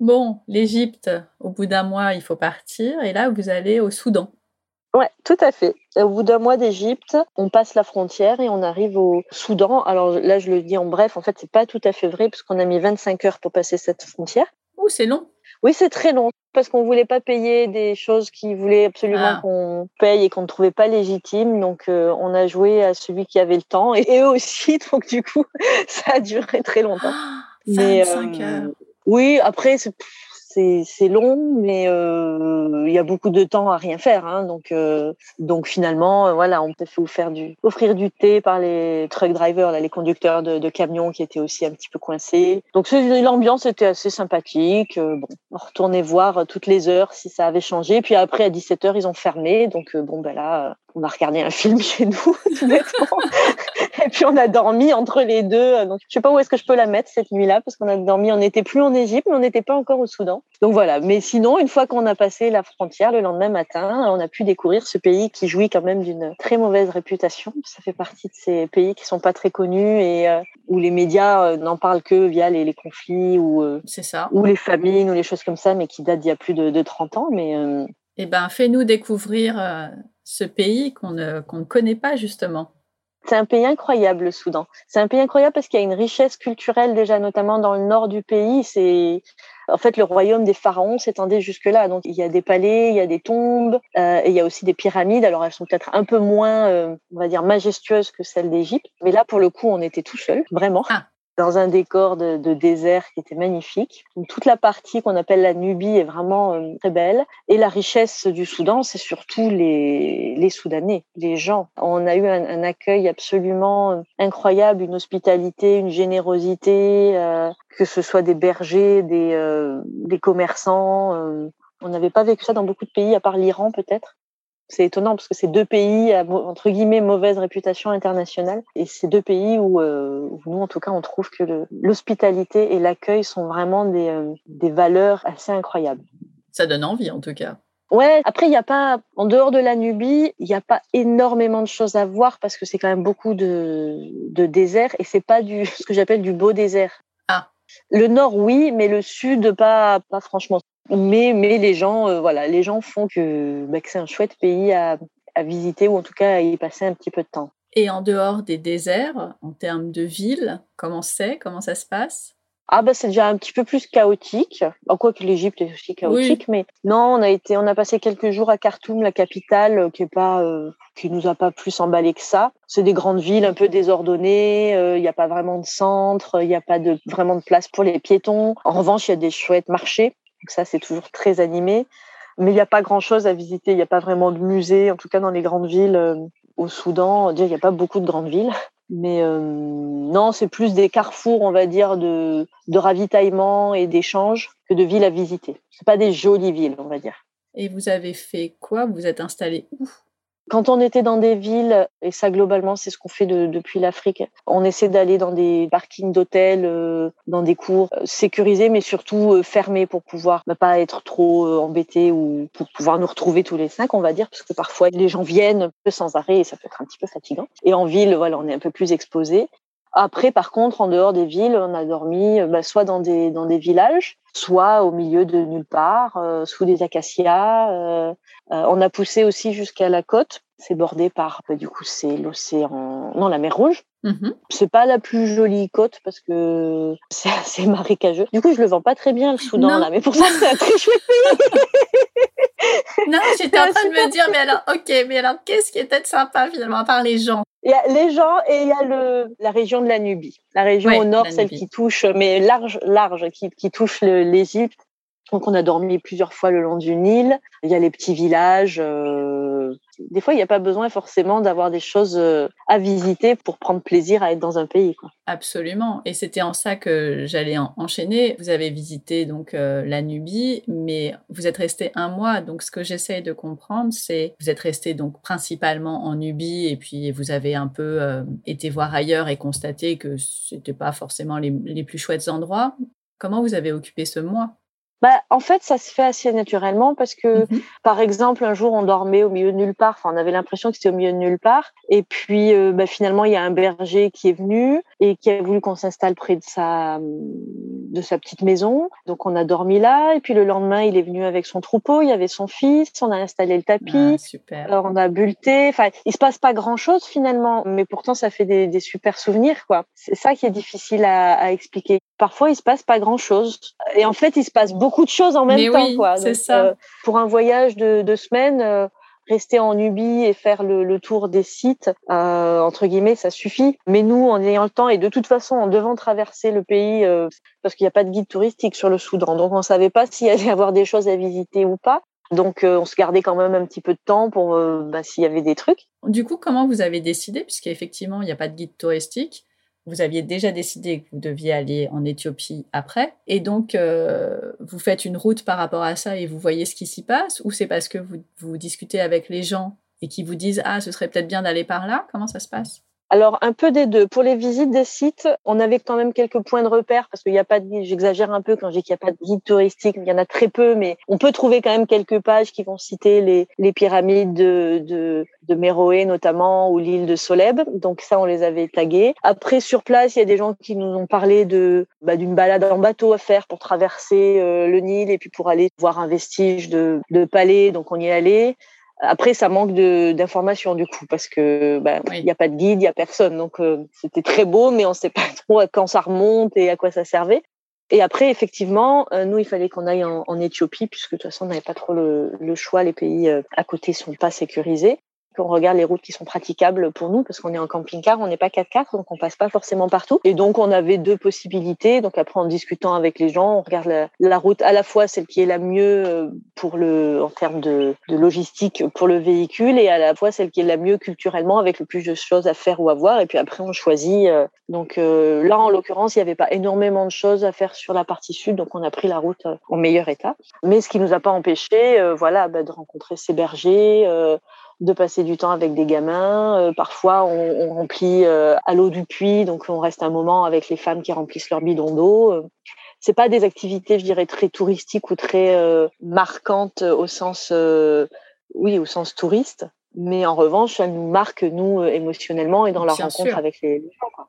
Bon, l'Égypte, au bout d'un mois, il faut partir. Et là, vous allez au Soudan. Ouais, tout à fait. Au bout d'un mois d'Égypte, on passe la frontière et on arrive au Soudan. Alors là, je le dis en bref, en fait, c'est pas tout à fait vrai parce qu'on a mis 25 heures pour passer cette frontière. Ouh, c'est long. Oui, c'est très long parce qu'on voulait pas payer des choses qu'ils voulaient absolument Ah. qu'on paye et qu'on ne trouvait pas légitimes. Donc, euh, on a joué à celui qui avait le temps et, et eux aussi. Donc, du coup, ça a duré très longtemps. Ah, Mais, 25 euh, heures. Oui, après, c'est long, mais euh, il y a beaucoup de temps à rien faire. Hein, donc, euh, donc finalement, euh, voilà, on peut offrir du, offrir du thé par les truck drivers, là, les conducteurs de, de camions qui étaient aussi un petit peu coincés. Donc l'ambiance était assez sympathique. Euh, bon, on retournait voir toutes les heures si ça avait changé. Puis après, à 17 heures, ils ont fermé. Donc euh, bon, ben là, on a regardé un film chez nous, tout bêtement. Et puis on a dormi entre les deux. Donc je sais pas où est-ce que je peux la mettre cette nuit-là parce qu'on a dormi. On n'était plus en Égypte, mais on n'était pas encore au Soudan. Donc voilà. Mais sinon, une fois qu'on a passé la frontière le lendemain matin, on a pu découvrir ce pays qui jouit quand même d'une très mauvaise réputation. Ça fait partie de ces pays qui sont pas très connus et euh, où les médias euh, n'en parlent que via les, les conflits ou euh, ça. ou les famines ou les choses comme ça, mais qui datent d'il y a plus de, de 30 ans. Mais Eh ben, fais-nous découvrir euh, ce pays qu'on ne, qu'on ne connaît pas, justement. C'est un pays incroyable, le Soudan. C'est un pays incroyable parce qu'il y a une richesse culturelle déjà, notamment dans le nord du pays. C'est en fait le royaume des pharaons s'étendait jusque là. Donc il y a des palais, il y a des tombes, euh, et il y a aussi des pyramides. Alors elles sont peut-être un peu moins, euh, on va dire, majestueuses que celles d'Égypte. Mais là, pour le coup, on était tout seul, vraiment. Ah. Dans un décor de, désert qui était magnifique. Toute la partie qu'on appelle la Nubie est vraiment euh, très belle. Et la richesse du Soudan, c'est surtout les, Soudanais, les gens. On a eu un, accueil absolument euh, incroyable, une hospitalité, une générosité, euh, que ce soit des bergers, des, commerçants. on n'avait pas vécu ça dans beaucoup de pays, à part l'Iran peut-être. C'est étonnant parce que c'est deux pays à entre guillemets mauvaise réputation internationale et c'est deux pays où, euh, où nous en tout cas on trouve que l'hospitalité et l'accueil sont vraiment des, euh, des valeurs assez incroyables. Ça donne envie, en tout cas. Ouais, après, il n'y a pas, en dehors de la Nubie, il n'y a pas énormément de choses à voir parce que c'est quand même beaucoup de, de désert et c'est pas du, ce que j'appelle du beau désert. Le nord, oui, mais le sud, pas, pas franchement. Mais, mais les gens, euh, voilà, les gens font que, bah, c'est un chouette pays à, à visiter ou en tout cas à y passer un petit peu de temps. Et en dehors des déserts, en termes de ville, comment c'est? Comment ça se passe? Ah bah c'est déjà un petit peu plus chaotique. En quoi que l'Égypte est aussi chaotique, mais non, on a été, on a passé quelques jours à Khartoum, la capitale, euh, qui est pas, euh, qui nous a pas plus emballé que ça. C'est des grandes villes un peu désordonnées. euh, Il n'y a pas vraiment de centre, il n'y a pas de vraiment de place pour les piétons. En revanche, il y a des chouettes marchés. Donc ça, c'est toujours très animé. Mais il n'y a pas grand-chose à visiter. Il n'y a pas vraiment de musée, en tout cas dans les grandes villes euh, au Soudan. Il n'y a pas beaucoup de grandes villes. Mais euh, non, c'est plus des carrefours, on va dire, de, ravitaillement et d'échanges que de villes à visiter. C'est pas des jolies villes, on va dire. Et vous avez fait quoi? Vous êtes installé où? Quand on était dans des villes, et ça globalement c'est ce qu'on fait de- depuis l'Afrique, on essaie d'aller dans des parkings d'hôtels, euh, dans des cours euh, sécurisés, mais surtout euh, fermés pour pouvoir ne pas être trop embêtés ou pour pouvoir nous retrouver tous les cinq, on va dire, parce que parfois les gens viennent un peu sans arrêt et ça peut être un petit peu fatigant. Et en ville, voilà, on est un peu plus exposé. Après, par contre, en dehors des villes, on a dormi euh, bah, soit dans des, dans des villages, soit au milieu de nulle part, euh, sous des acacias. euh, euh, on a poussé aussi jusqu'à la côte. C'est bordé par, bah, du coup, c'est l'océan, non, la mer Rouge. Mhm. C'est pas la plus jolie côte parce que c'est assez marécageux. Du coup, je le vends pas très bien le Soudan Non. là, mais pour ça, c'est un très chouette. Non, j'étais en train de me dire, mais alors, ok, mais alors, qu'est-ce qui est peut-être sympa finalement, à part les gens? Il y a les gens et il y a le la région de la Nubie, la région au nord, celle Nubie. qui touche, mais large, large, qui, qui touche l'Égypte. Donc on a dormi plusieurs fois le long du Nil. Il y a les petits villages. euh, Des fois, il n'y a pas besoin forcément d'avoir des choses euh, à visiter pour prendre plaisir à être dans un pays. Absolument. Et c'était en ça que j'allais en- enchaîner. Vous avez visité donc euh, la Nubie, mais vous êtes resté un mois. Donc ce que j'essaye de comprendre, c'est vous êtes resté donc principalement en Nubie et puis vous avez un peu été voir ailleurs et constaté que c'était pas forcément les plus chouettes endroits. Comment vous avez occupé ce mois? Bah, en fait, ça se fait assez naturellement parce que, Mhm. par exemple, un jour, on dormait au milieu de nulle part. Enfin, on avait l'impression que c'était au milieu de nulle part. Et puis, euh, bah, finalement, il y a un berger qui est venu et qui a voulu qu'on s'installe près de sa, de sa petite maison. Donc, on a dormi là. Et puis, le lendemain, il est venu avec son troupeau. Il y avait son fils. On a installé le tapis. Ah, super. Alors, on a bulleté. Enfin, il se passe pas grand chose finalement, mais pourtant, ça fait des, des super souvenirs, quoi. C'est ça qui est difficile à, à expliquer. Parfois, il se passe pas grand chose. Et en fait, il se passe beaucoup de choses en même Mais temps, oui, quoi. c'est Donc, ça. euh, pour un voyage de deux semaines, euh, rester en Nubie et faire le, le tour des sites, euh, entre guillemets, ça suffit. Mais nous, en ayant le temps et de toute façon, en devant traverser le pays, euh, parce qu'il n'y a pas de guide touristique sur le Soudan, donc on savait pas s'il y allait y avoir des choses à visiter ou pas. Donc, euh, on se gardait quand même un petit peu de temps pour bah, s'il y avait des trucs. Du coup, comment vous avez décidé, puisqu'effectivement, il n'y a pas de guide touristique, vous aviez déjà décidé que vous deviez aller en Éthiopie après, et donc euh, vous faites une route par rapport à ça et vous voyez ce qui s'y passe, ou c'est parce que vous, vous discutez avec les gens et qui vous disent ah ce serait peut-être bien d'aller par là? Comment ça se passe? Alors, un peu des deux. Pour les visites des sites, on avait quand même quelques points de repère parce qu'il n'y a pas de. J'exagère un peu quand dis qu'il n'y a pas de guide touristique. Il y en a très peu, mais on peut trouver quand même quelques pages qui vont citer les, pyramides de, de, de Méroé notamment ou l'île de Soleb. Donc ça, on les avait tagués. Après, sur place, il y a des gens qui nous ont parlé de bah, d'une balade en bateau à faire pour traverser euh, le Nil et puis pour aller voir un vestige de, de palais. Donc on y est allé. Après, ça manque de d'informations du coup parce que bah, il Oui. n'y a pas de guide, il y a personne. Donc euh, c'était très beau, mais on ne sait pas trop à quand ça remonte et à quoi ça servait. Et après, effectivement, euh, nous, il fallait qu'on aille en, en Éthiopie puisque de toute façon, on n'avait pas trop le, le choix. Les pays euh, à côté sont pas sécurisés. Qu'on regarde les routes qui sont praticables pour nous parce qu'on est en camping-car, on n'est pas 4x4, donc on passe pas forcément partout. Et donc, on avait deux possibilités. Donc après, en discutant avec les gens, on regarde la, route à la fois celle qui est la mieux euh, pour le, en termes de, logistique pour le véhicule et à la fois celle qui est la mieux culturellement avec le plus de choses à faire ou à voir. Et puis après, on choisit. euh, donc euh, là, en l'occurrence, il n'y avait pas énormément de choses à faire sur la partie sud, donc on a pris la route en meilleur état. Mais ce qui nous a pas empêché, voilà, bah, de rencontrer ces bergers. De passer du temps avec des gamins. Euh, parfois, on, on remplit euh, à l'eau du puits, donc on reste un moment avec les femmes qui remplissent leur bidon d'eau. Euh, c'est pas des activités, je dirais, très touristiques ou très euh, marquantes au sens, euh, oui, au sens touriste. Mais en revanche, elles nous marquent nous émotionnellement et dans la Bien rencontre sûr. avec les, les gens. Quoi.